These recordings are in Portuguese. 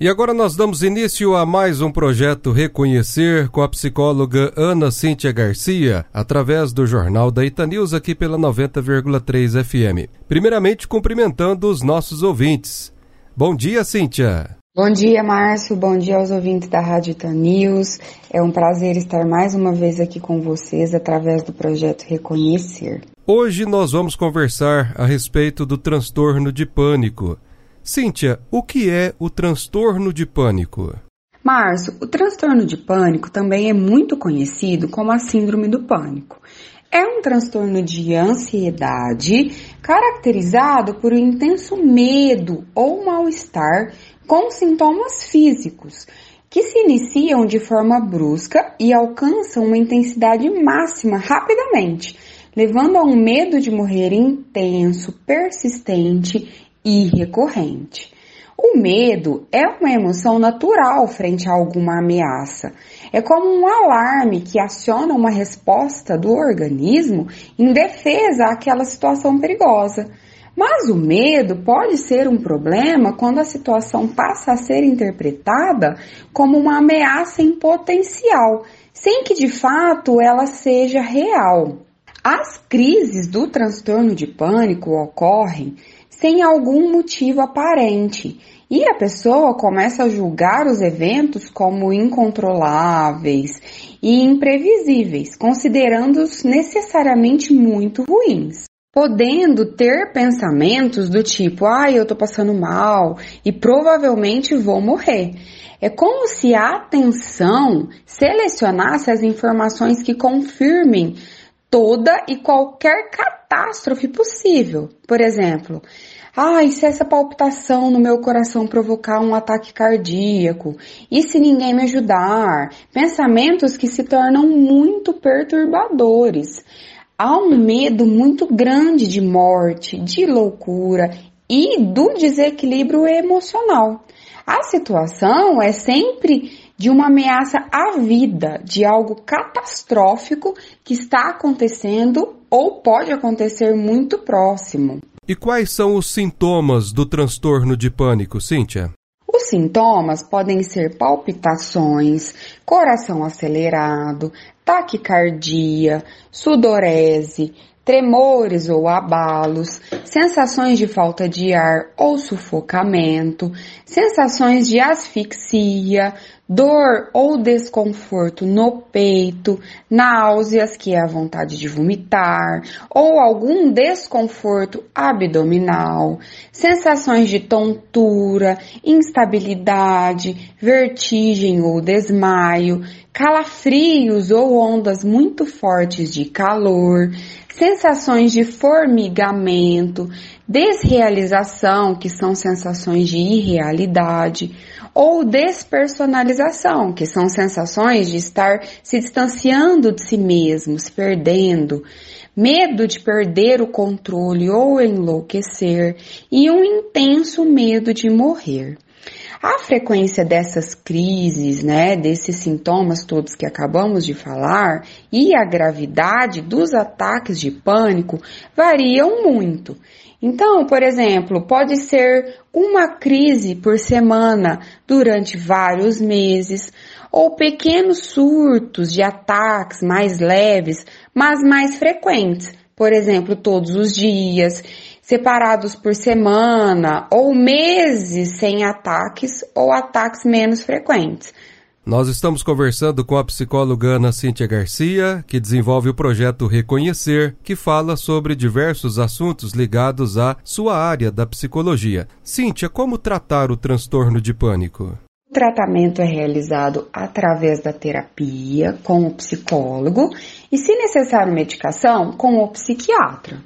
E agora nós damos início a mais um projeto Reconhecer com a psicóloga Ana Cíntia Garcia, através do Jornal da Itanews aqui pela 90,3 FM. Primeiramente, cumprimentando os nossos ouvintes. Bom dia, Cíntia. Bom dia, Márcio. Bom dia aos ouvintes da Rádio Itanews. É um prazer estar mais uma vez aqui com vocês através do projeto Reconhecer. Hoje nós vamos conversar a respeito do transtorno de pânico. Cíntia, o que é o transtorno de pânico? Márcio, o transtorno de pânico também é muito conhecido como a síndrome do pânico. É um transtorno de ansiedade caracterizado por um intenso medo ou mal-estar com sintomas físicos que se iniciam de forma brusca e alcançam uma intensidade máxima rapidamente, levando a um medo de morrer intenso, persistente e recorrente. O medo é uma emoção natural frente a alguma ameaça. É como um alarme que aciona uma resposta do organismo em defesa àquela situação perigosa. Mas o medo pode ser um problema quando a situação passa a ser interpretada como uma ameaça em potencial, sem que de fato ela seja real. As crises do transtorno de pânico ocorrem sem algum motivo aparente. E a pessoa começa a julgar os eventos como incontroláveis e imprevisíveis, considerando-os necessariamente muito ruins. Podendo ter pensamentos do tipo, ai, ah, eu tô passando mal e provavelmente vou morrer. É como se a atenção selecionasse as informações que confirmem toda e qualquer catástrofe possível. Por exemplo, ah, e se essa palpitação no meu coração provocar um ataque cardíaco? E se ninguém me ajudar? Pensamentos que se tornam muito perturbadores. Há um medo muito grande de morte, de loucura e do desequilíbrio emocional. A situação é sempre de uma ameaça à vida, de algo catastrófico que está acontecendo ou pode acontecer muito próximo. E quais são os sintomas do transtorno de pânico, Cíntia? Os sintomas podem ser palpitações, coração acelerado, taquicardia, sudorese, tremores ou abalos, sensações de falta de ar ou sufocamento, sensações de asfixia, dor ou desconforto no peito, náuseas, que é a vontade de vomitar, ou algum desconforto abdominal, sensações de tontura, instabilidade, vertigem ou desmaio, calafrios ou ondas muito fortes de calor, sensações de formigamento, desrealização, que são sensações de irrealidade, ou despersonalização, que são sensações de estar se distanciando de si mesmo, se perdendo, medo de perder o controle ou enlouquecer, e um intenso medo de morrer. A frequência dessas crises, né, desses sintomas todos que acabamos de falar e a gravidade dos ataques de pânico variam muito. Então, por exemplo, pode ser uma crise por semana durante vários meses, ou pequenos surtos de ataques mais leves, mas mais frequentes, por exemplo, todos os dias separados por semana ou meses sem ataques ou ataques menos frequentes. Nós estamos conversando com a psicóloga Ana Cíntia Garcia, que desenvolve o projeto Reconhecer, que fala sobre diversos assuntos ligados à sua área da psicologia. Cíntia, como tratar o transtorno de pânico? O tratamento é realizado através da terapia com o psicólogo e, se necessário medicação, com o psiquiatra.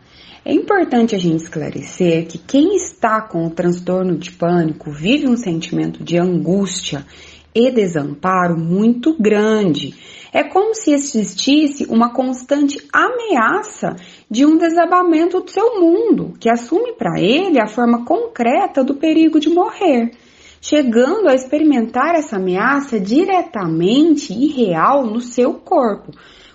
É importante a gente esclarecer que quem está com o transtorno de pânico vive um sentimento de angústia e desamparo muito grande. É como se existisse uma constante ameaça de um desabamento do seu mundo, que assume para ele a forma concreta do perigo de morrer, chegando a experimentar essa ameaça diretamente e real no seu corpo,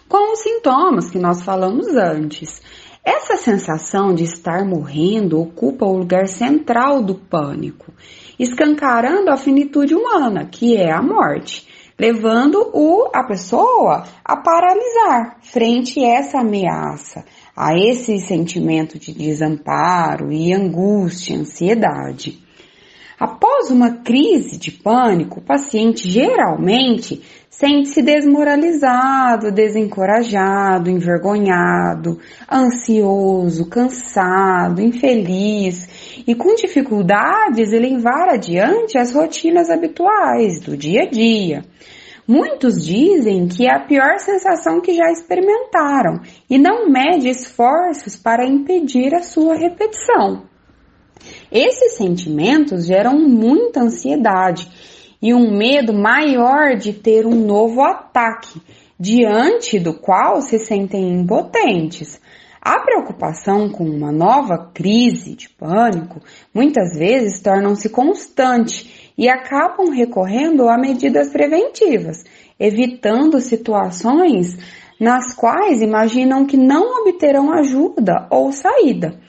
com os sintomas que nós falamos antes Essa sensação de estar morrendo ocupa o lugar central do pânico, escancarando a finitude humana, que é a morte, levando o, a pessoa a paralisar frente a essa ameaça, a esse sentimento de desamparo e angústia, ansiedade. Após uma crise de pânico, o paciente geralmente sente-se desmoralizado, desencorajado, envergonhado, ansioso, cansado, infeliz e com dificuldades em levar adiante as rotinas habituais do dia a dia. Muitos dizem que é a pior sensação que já experimentaram e não mede esforços para impedir a sua repetição. Esses sentimentos geram muita ansiedade e um medo maior de ter um novo ataque, diante do qual se sentem impotentes. A preocupação com uma nova crise de pânico muitas vezes tornam-se constante e acabam recorrendo a medidas preventivas, evitando situações nas quais imaginam que não obterão ajuda ou saída.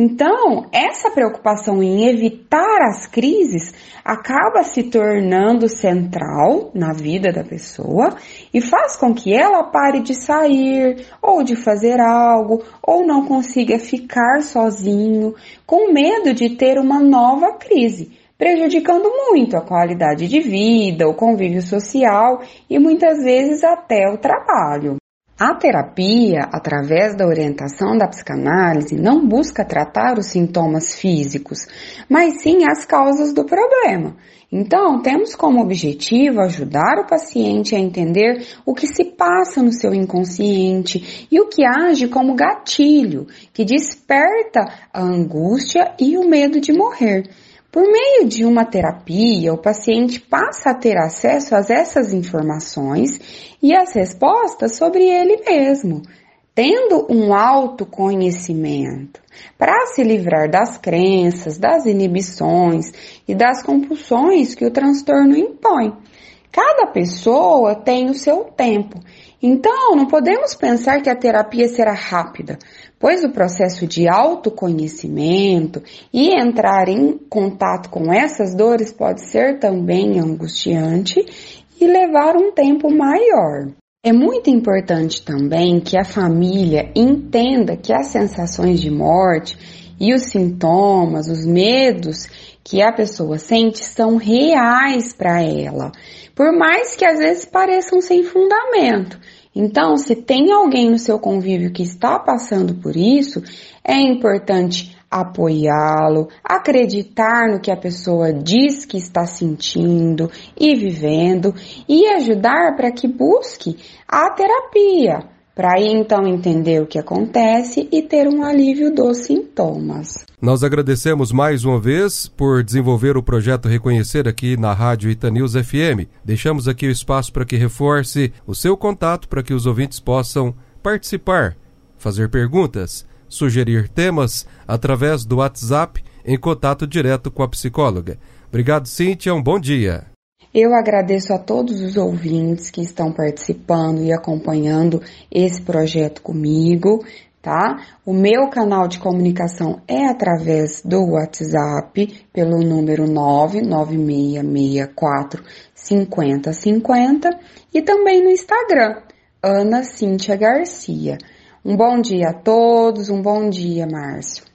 Então, essa preocupação em evitar as crises acaba se tornando central na vida da pessoa e faz com que ela pare de sair ou de fazer algo ou não consiga ficar sozinho com medo de ter uma nova crise, prejudicando muito a qualidade de vida, o convívio social e muitas vezes até o trabalho. A terapia, através da orientação da psicanálise, não busca tratar os sintomas físicos, mas sim as causas do problema. Então, temos como objetivo ajudar o paciente a entender o que se passa no seu inconsciente e o que age como gatilho, que desperta a angústia e o medo de morrer. Por meio de uma terapia, o paciente passa a ter acesso a essas informações e as respostas sobre ele mesmo, tendo um autoconhecimento, para se livrar das crenças, das inibições e das compulsões que o transtorno impõe. Cada pessoa tem o seu tempo, então não podemos pensar que a terapia será rápida, pois o processo de autoconhecimento e entrar em contato com essas dores pode ser também angustiante e levar um tempo maior. É muito importante também que a família entenda que as sensações de morte e os sintomas, os medos que a pessoa sente são reais para ela, por mais que às vezes pareçam sem fundamento. Então, se tem alguém no seu convívio que está passando por isso, é importante apoiá-lo, acreditar no que a pessoa diz que está sentindo e vivendo e ajudar para que busque a terapia, para aí então entender o que acontece e ter um alívio dos sintomas. Nós agradecemos mais uma vez por desenvolver o projeto Reconhecer aqui na Rádio Itanews FM. Deixamos aqui o espaço para que reforce o seu contato para que os ouvintes possam participar, fazer perguntas, sugerir temas através do WhatsApp em contato direto com a psicóloga. Obrigado, Cíntia. Um bom dia. Eu agradeço a todos os ouvintes que estão participando e acompanhando esse projeto comigo, tá? O meu canal de comunicação é através do WhatsApp, pelo número 99664 5050 e também no Instagram, Ana Cíntia Garcia. Um bom dia a todos, um bom dia, Márcio.